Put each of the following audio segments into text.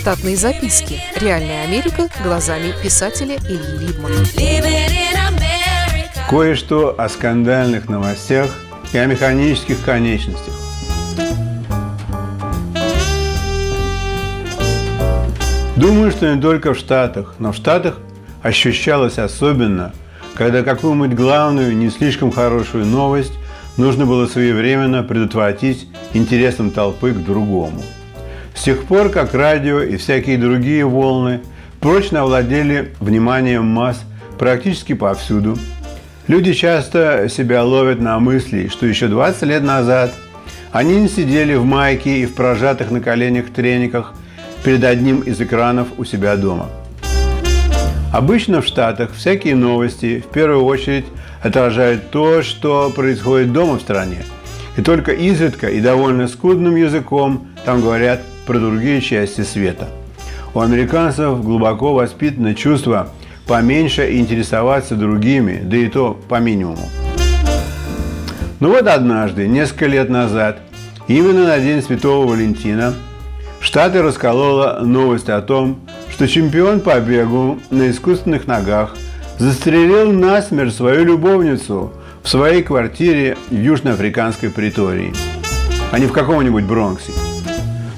Штатные записки. Реальная Америка глазами писателя Ильи Либмана. Кое-что о скандальных новостях и о механических конечностях. Думаю, что не только в Штатах, но в Штатах ощущалось особенно, когда какую-нибудь главную, не слишком хорошую новость нужно было своевременно предотвратить интересам толпы к другому. С тех пор, как радио и всякие другие волны прочно овладели вниманием масс практически повсюду, люди часто себя ловят на мысли, что еще 20 лет назад они не сидели в майке и в прожатых на коленях трениках перед одним из экранов у себя дома. Обычно в Штатах всякие новости в первую очередь отражают то, что происходит дома в стране. И только изредка и довольно скудным языком там говорят про другие части света. У американцев глубоко воспитано чувство поменьше интересоваться другими, да и то по минимуму. Но вот однажды, несколько лет назад, именно на День Святого Валентина, Штаты расколола новость о том, что чемпион по бегу на искусственных ногах застрелил насмерть свою любовницу в своей квартире в южноафриканской притории, а не в каком-нибудь Бронксе.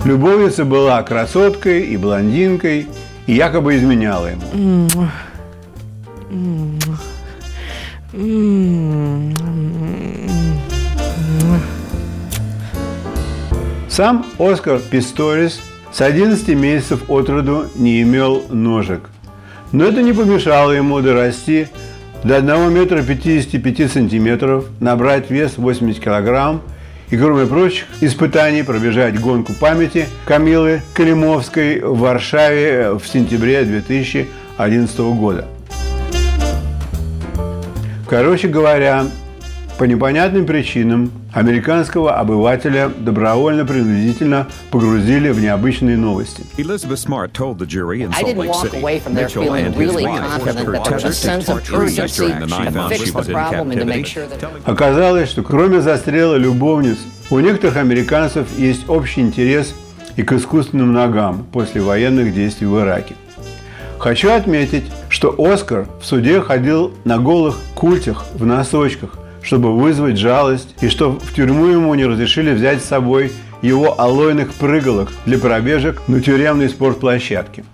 Любовница была красоткой и блондинкой и якобы изменяла ему. Сам Оскар Писторис с 11 месяцев от роду не имел ножек. Но это не помешало ему дорасти до 1 метра 55 сантиметров, набрать вес 80 килограмм и, кроме прочих испытаний, пробежать гонку памяти Камилы Калимовской в Варшаве в сентябре 2011 года. Короче говоря, по непонятным причинам американского обывателя добровольно принудительно погрузили в необычные новости. Elizabeth Smart told the jury in Salt Lake City. Mitchell and his wife was of torture urgency during the nine months she was in captivity. Оказалось, что кроме застрела любовниц, у некоторых американцев есть общий интерес и к искусственным ногам после военных действий в Ираке. Хочу отметить, что Оскар в суде ходил на голых культях в носочках, чтобы вызвать жалость, и что в тюрьму ему не разрешили взять с собой его алойных прыгалок для пробежек на тюремной спортплощадке.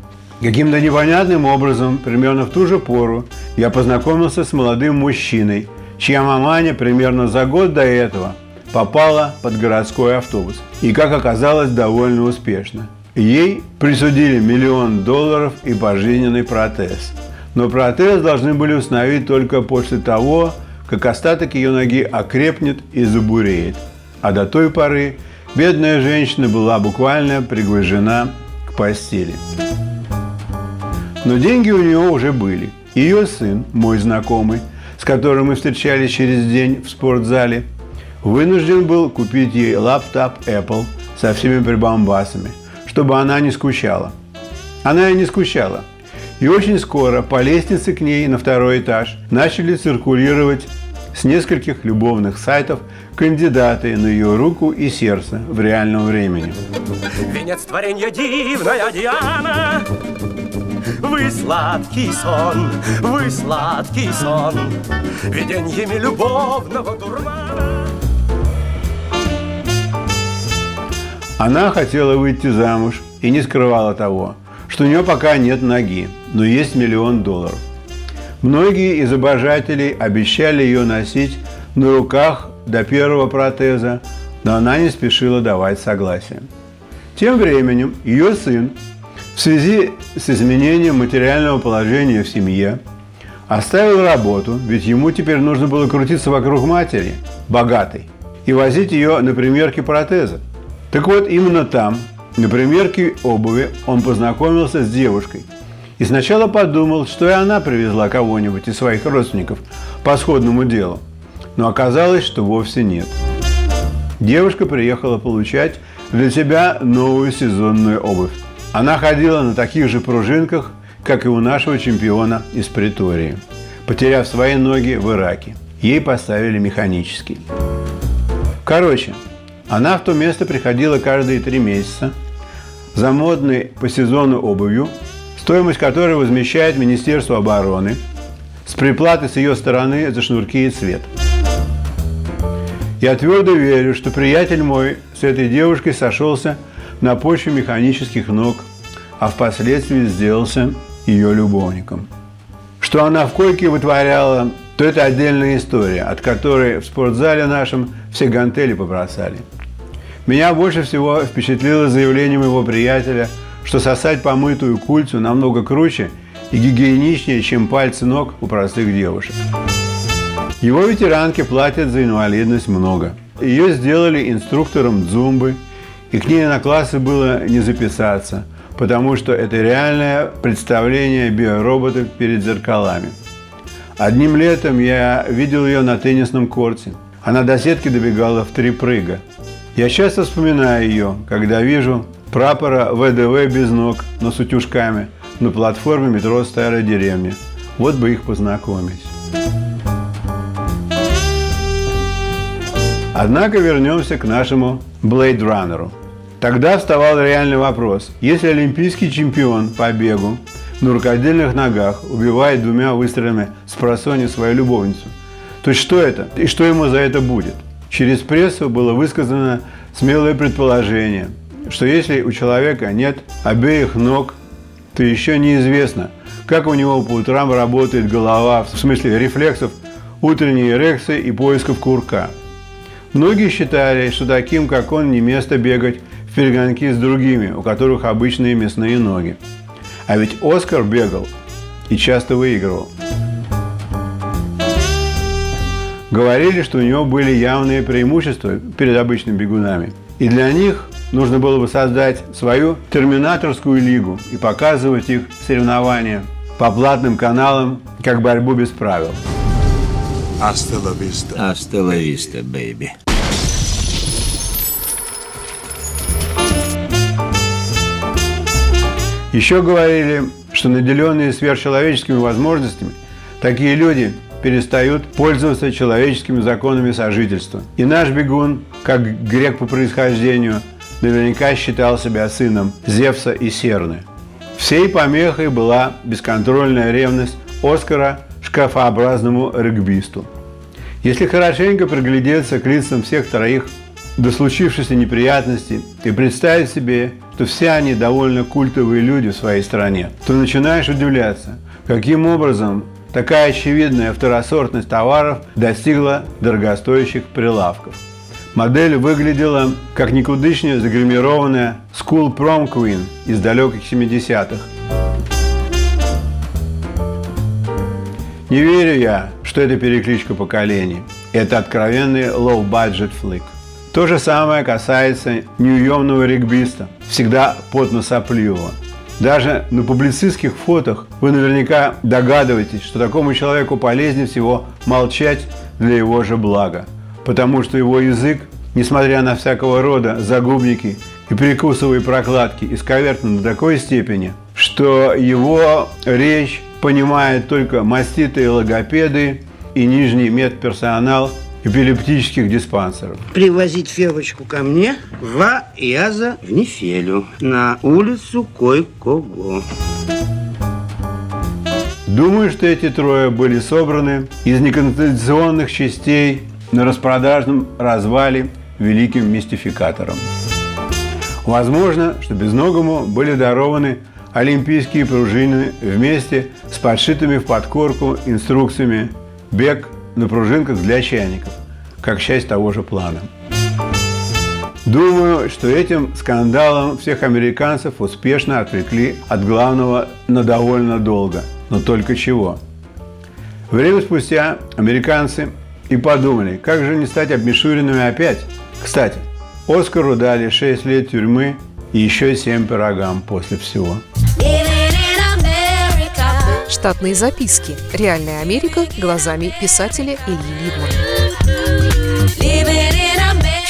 Каким-то непонятным образом, примерно в ту же пору, я познакомился с молодым мужчиной, чья маманя примерно за год до этого попала под городской автобус. И, как оказалось, довольно успешно. Ей присудили миллион долларов и пожизненный протез. Но протез должны были установить только после того, как остаток ее ноги окрепнет и забуреет. А до той поры бедная женщина была буквально пригвожена к постели. Но деньги у нее уже были. Ее сын, мой знакомый, с которым мы встречались через день в спортзале, вынужден был купить ей лаптоп Apple со всеми прибамбасами, чтобы она не скучала. Она и не скучала. И очень скоро по лестнице к ней на второй этаж начали циркулировать с нескольких любовных сайтов кандидаты на ее руку и сердце в реальном времени. Венец творенья дивная Диана Вы сладкий сон, вы сладкий сон Виденьями любовного дурмана Она хотела выйти замуж и не скрывала того, что у нее пока нет ноги, но есть миллион долларов. Многие из обожателей обещали ее носить на руках до первого протеза, но она не спешила давать согласие. Тем временем ее сын в связи с изменением материального положения в семье оставил работу, ведь ему теперь нужно было крутиться вокруг матери, богатой, и возить ее на примерки протеза. Так вот, именно там, на примерке обуви, он познакомился с девушкой. И сначала подумал, что и она привезла кого-нибудь из своих родственников по сходному делу. Но оказалось, что вовсе нет. Девушка приехала получать для себя новую сезонную обувь. Она ходила на таких же пружинках, как и у нашего чемпиона из Притории, потеряв свои ноги в Ираке. Ей поставили механический. Короче, она в то место приходила каждые три месяца, за модной по сезону обувью, стоимость которой возмещает Министерство обороны с приплаты с ее стороны за шнурки и цвет. Я твердо верю, что приятель мой с этой девушкой сошелся на почве механических ног, а впоследствии сделался ее любовником. Что она в койке вытворяла, то это отдельная история, от которой в спортзале нашем все гантели побросали. Меня больше всего впечатлило заявление моего приятеля, что сосать помытую культю намного круче и гигиеничнее, чем пальцы ног у простых девушек. Его ветеранки платят за инвалидность много. Ее сделали инструктором дзумбы, и к ней на классы было не записаться, потому что это реальное представление биороботов перед зеркалами. Одним летом я видел ее на теннисном корте. Она до сетки добегала в три прыга. Я часто вспоминаю ее, когда вижу прапора ВДВ без ног, но с утюжками на платформе метро «Старая деревня». Вот бы их познакомить. Однако вернемся к нашему Blade Runner. Тогда вставал реальный вопрос. Если олимпийский чемпион по бегу на рукодельных ногах убивает двумя выстрелами с просони свою любовницу, то что это и что ему за это будет? Через прессу было высказано смелое предположение, что если у человека нет обеих ног, то еще неизвестно, как у него по утрам работает голова, в смысле рефлексов утренней эрекции и поисков курка – Многие считали, что таким, как он, не место бегать в перегонки с другими, у которых обычные мясные ноги. А ведь Оскар бегал и часто выигрывал. Говорили, что у него были явные преимущества перед обычными бегунами. И для них нужно было бы создать свою терминаторскую лигу и показывать их соревнования по платным каналам как борьбу без правил. Vista, baby. Еще говорили, что наделенные сверхчеловеческими возможностями, такие люди перестают пользоваться человеческими законами сожительства. И наш бегун, как грек по происхождению, наверняка считал себя сыном Зевса и Серны. Всей помехой была бесконтрольная ревность Оскара шкафообразному регбисту. Если хорошенько приглядеться к лицам всех троих до случившейся неприятности и представить себе, что все они довольно культовые люди в своей стране, то начинаешь удивляться, каким образом такая очевидная второсортность товаров достигла дорогостоящих прилавков. Модель выглядела как никудышняя загримированная School Prom Queen из далеких 70-х – Не верю я, что это перекличка поколений. Это откровенный low-budget флик. То же самое касается неуемного регбиста, всегда потно-сопливого. Даже на публицистских фотах вы наверняка догадываетесь, что такому человеку полезнее всего молчать для его же блага. Потому что его язык, несмотря на всякого рода загубники и перекусовые прокладки, исковеркнут до такой степени, что его речь понимают только маститые логопеды и нижний медперсонал эпилептических диспансеров. Привозить Февочку ко мне в Яза в Нефелю на улицу Кой-Кого. Думаю, что эти трое были собраны из неконституционных частей на распродажном развале великим мистификатором. Возможно, что безногому были дарованы олимпийские пружины вместе с подшитыми в подкорку инструкциями «Бег на пружинках для чайников», как часть того же плана. Думаю, что этим скандалом всех американцев успешно отвлекли от главного на довольно долго. Но только чего? Время спустя американцы и подумали, как же не стать обмешуренными опять. Кстати, Оскару дали 6 лет тюрьмы и еще 7 пирогам после всего. Штатные записки. Реальная Америка глазами писателя Ильи Либмана.